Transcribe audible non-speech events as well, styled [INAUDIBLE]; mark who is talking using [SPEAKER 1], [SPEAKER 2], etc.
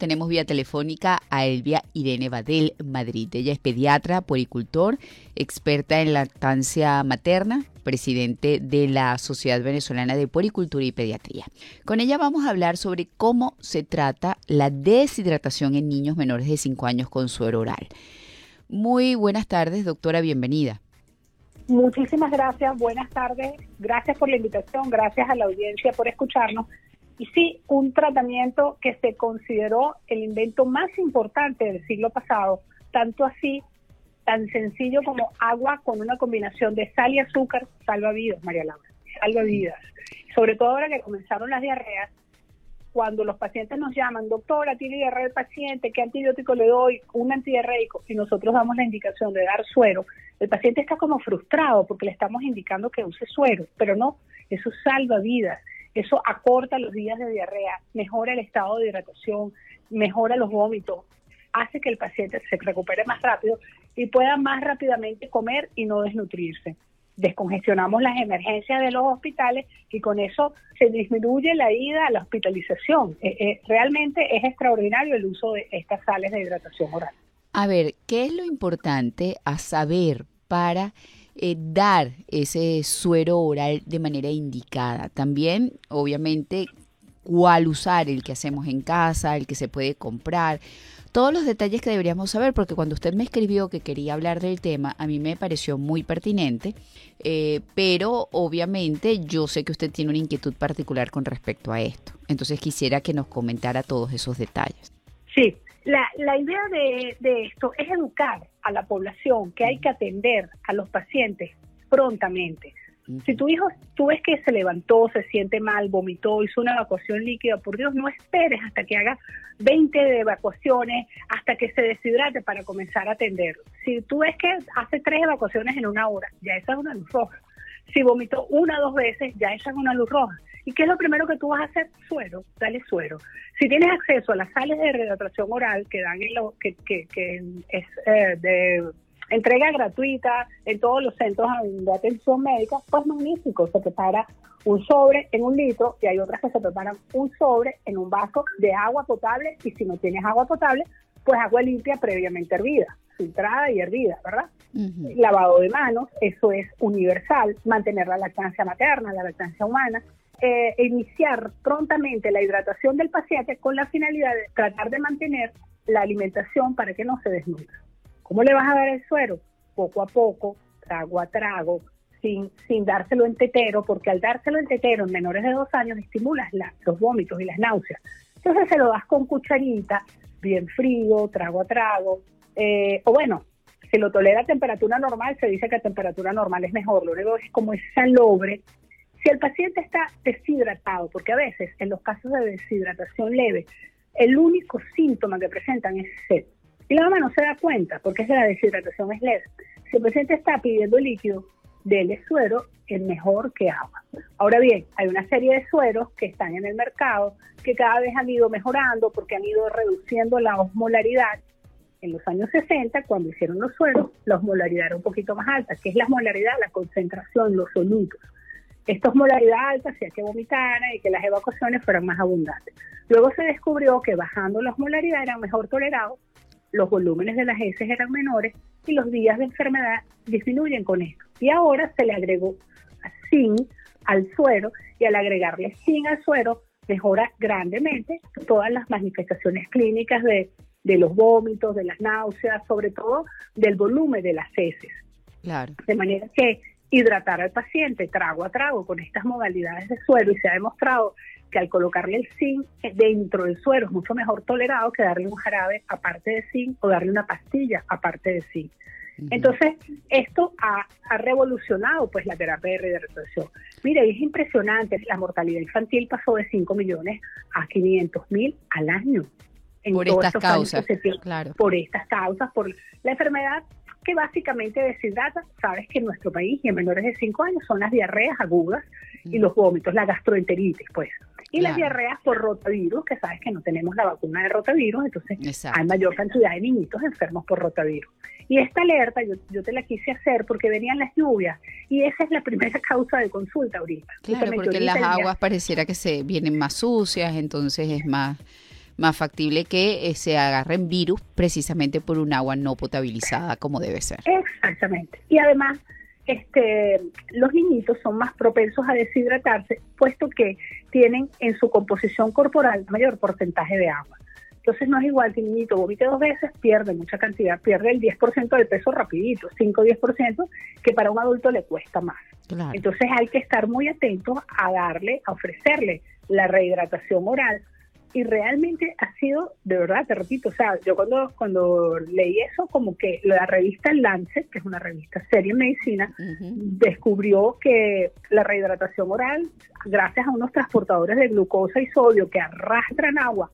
[SPEAKER 1] tenemos vía telefónica a Elvia Irene Badel Madrid. Ella es pediatra, puericultor, experta en lactancia materna, presidente de la Sociedad Venezolana de Puericultura y Pediatría. Con ella vamos a hablar sobre cómo se trata la deshidratación en niños menores de 5 años con suero oral. Muy buenas tardes, doctora, bienvenida.
[SPEAKER 2] Muchísimas gracias, buenas tardes, gracias por la invitación, gracias a la audiencia por escucharnos. Y sí, un tratamiento que se consideró el invento más importante del siglo pasado, tanto así, tan sencillo como agua con una combinación de sal y azúcar, salva vidas, María Laura, salva vidas. Sobre todo ahora que comenzaron las diarreas, cuando los pacientes nos llaman, doctora, tiene diarrea el paciente, ¿qué antibiótico le doy? Un antidiarreico, y nosotros damos la indicación de dar suero, el paciente está como frustrado porque le estamos indicando que use suero, pero no, eso salva vidas, eso acorta los días de diarrea, mejora el estado de hidratación, mejora los vómitos, hace que el paciente se recupere más rápido y pueda más rápidamente comer y no desnutrirse descongestionamos las emergencias de los hospitales y con eso se disminuye la ida a la hospitalización. Eh, eh, realmente es extraordinario el uso de estas sales de hidratación oral.
[SPEAKER 1] A ver, ¿qué es lo importante a saber para eh, dar ese suero oral de manera indicada? También, obviamente, cuál usar, el que hacemos en casa, el que se puede comprar todos los detalles que deberíamos saber, porque cuando usted me escribió que quería hablar del tema, a mí me pareció muy pertinente, eh, pero obviamente yo sé que usted tiene una inquietud particular con respecto a esto. Entonces quisiera que nos comentara todos esos detalles.
[SPEAKER 2] Sí, la, la idea de, de esto es educar a la población que hay que atender a los pacientes prontamente. Si tu hijo, tú ves que se levantó, se siente mal, vomitó, hizo una evacuación líquida, por Dios, no esperes hasta que haga 20 de evacuaciones, hasta que se deshidrate para comenzar a atenderlo. Si tú ves que hace tres evacuaciones en una hora, ya esa es una luz roja. Si vomitó una o dos veces, ya es una luz roja. ¿Y qué es lo primero que tú vas a hacer? Suero, dale suero. Si tienes acceso a las sales de rehidratación oral que dan en lo que, que, que es eh, de entrega gratuita en todos los centros de atención médica, pues magnífico, se prepara un sobre en un litro y hay otras que se preparan un sobre en un vaso de agua potable y si no tienes agua potable, pues agua limpia previamente hervida, filtrada y hervida, ¿verdad? Lavado de manos, eso es universal, mantener la lactancia materna, la lactancia humana, eh, iniciar prontamente la hidratación del paciente con la finalidad de tratar de mantener la alimentación para que no se desnude. ¿Cómo le vas a dar el suero? Poco a poco, trago a trago, sin, sin dárselo en tetero, porque al dárselo en tetero en menores de dos años estimulas los vómitos y las náuseas. Entonces se lo das con cucharita, bien frío, trago a trago, eh, o bueno, si lo tolera a temperatura normal, se dice que a temperatura normal es mejor. Lo único es como es salobre. Si el paciente está deshidratado, porque a veces en los casos de deshidratación leve, el único síntoma que presentan es sed. Y la mamá no se da cuenta porque es la deshidratación es leve. Si el paciente está pidiendo líquido, dele suero es mejor que agua. Ahora bien, hay una serie de sueros que están en el mercado que cada vez han ido mejorando porque han ido reduciendo la osmolaridad. En los años 60, cuando hicieron los sueros, la osmolaridad era un poquito más alta. ¿Qué es la osmolaridad? La concentración, los solutos. Esta osmolaridad alta hacía que vomitara y que las evacuaciones fueran más abundantes. Luego se descubrió que bajando la osmolaridad era mejor tolerado los volúmenes de las heces eran menores y los días de enfermedad disminuyen con esto. Y ahora se le agregó zinc al suero y al agregarle zinc al suero mejora grandemente todas las manifestaciones clínicas de, de los vómitos, de las náuseas, sobre todo del volumen de las heces. Claro. De manera que hidratar al paciente trago a trago con estas modalidades de suero y se ha demostrado que al colocarle el zinc dentro del suero es mucho mejor tolerado que darle un jarabe aparte de zinc o darle una pastilla aparte de zinc. Entonces, esto ha, revolucionado pues la terapia de rehidratación. Mire, es impresionante, la mortalidad infantil pasó de 5 millones a 500 mil al año.
[SPEAKER 1] Por estas causas, claro.
[SPEAKER 2] Por estas causas, por la enfermedad que básicamente deshidrata, sabes que en nuestro país y en menores de 5 años son las diarreas agudas y los vómitos, la gastroenteritis, pues. Y las diarreas por rotavirus, que sabes que no tenemos la vacuna de rotavirus, entonces hay mayor cantidad de niñitos enfermos por rotavirus. Y esta alerta yo, yo te la quise hacer porque venían las lluvias y esa es la primera [LAUGHS] causa de consulta ahorita.
[SPEAKER 1] Claro, porque las aguas pareciera que se vienen más sucias, entonces es más más factible que eh, se agarren virus precisamente por un agua no potabilizada como debe ser.
[SPEAKER 2] Exactamente. Y además, este, los niñitos son más propensos a deshidratarse, puesto que tienen en su composición corporal mayor porcentaje de agua. Entonces no es igual que un niñito vomite dos veces, pierde mucha cantidad, pierde el 10% del peso rapidito, 5 o 10%, que para un adulto le cuesta más. Entonces hay que estar muy atentos a darle, a ofrecerle la rehidratación oral. Y realmente ha sido, de verdad, te repito, o sea, yo cuando, cuando leí eso, como que la revista Lancet, que es una revista seria en medicina, descubrió que la rehidratación oral, gracias a unos transportadores de glucosa y sodio que arrastran agua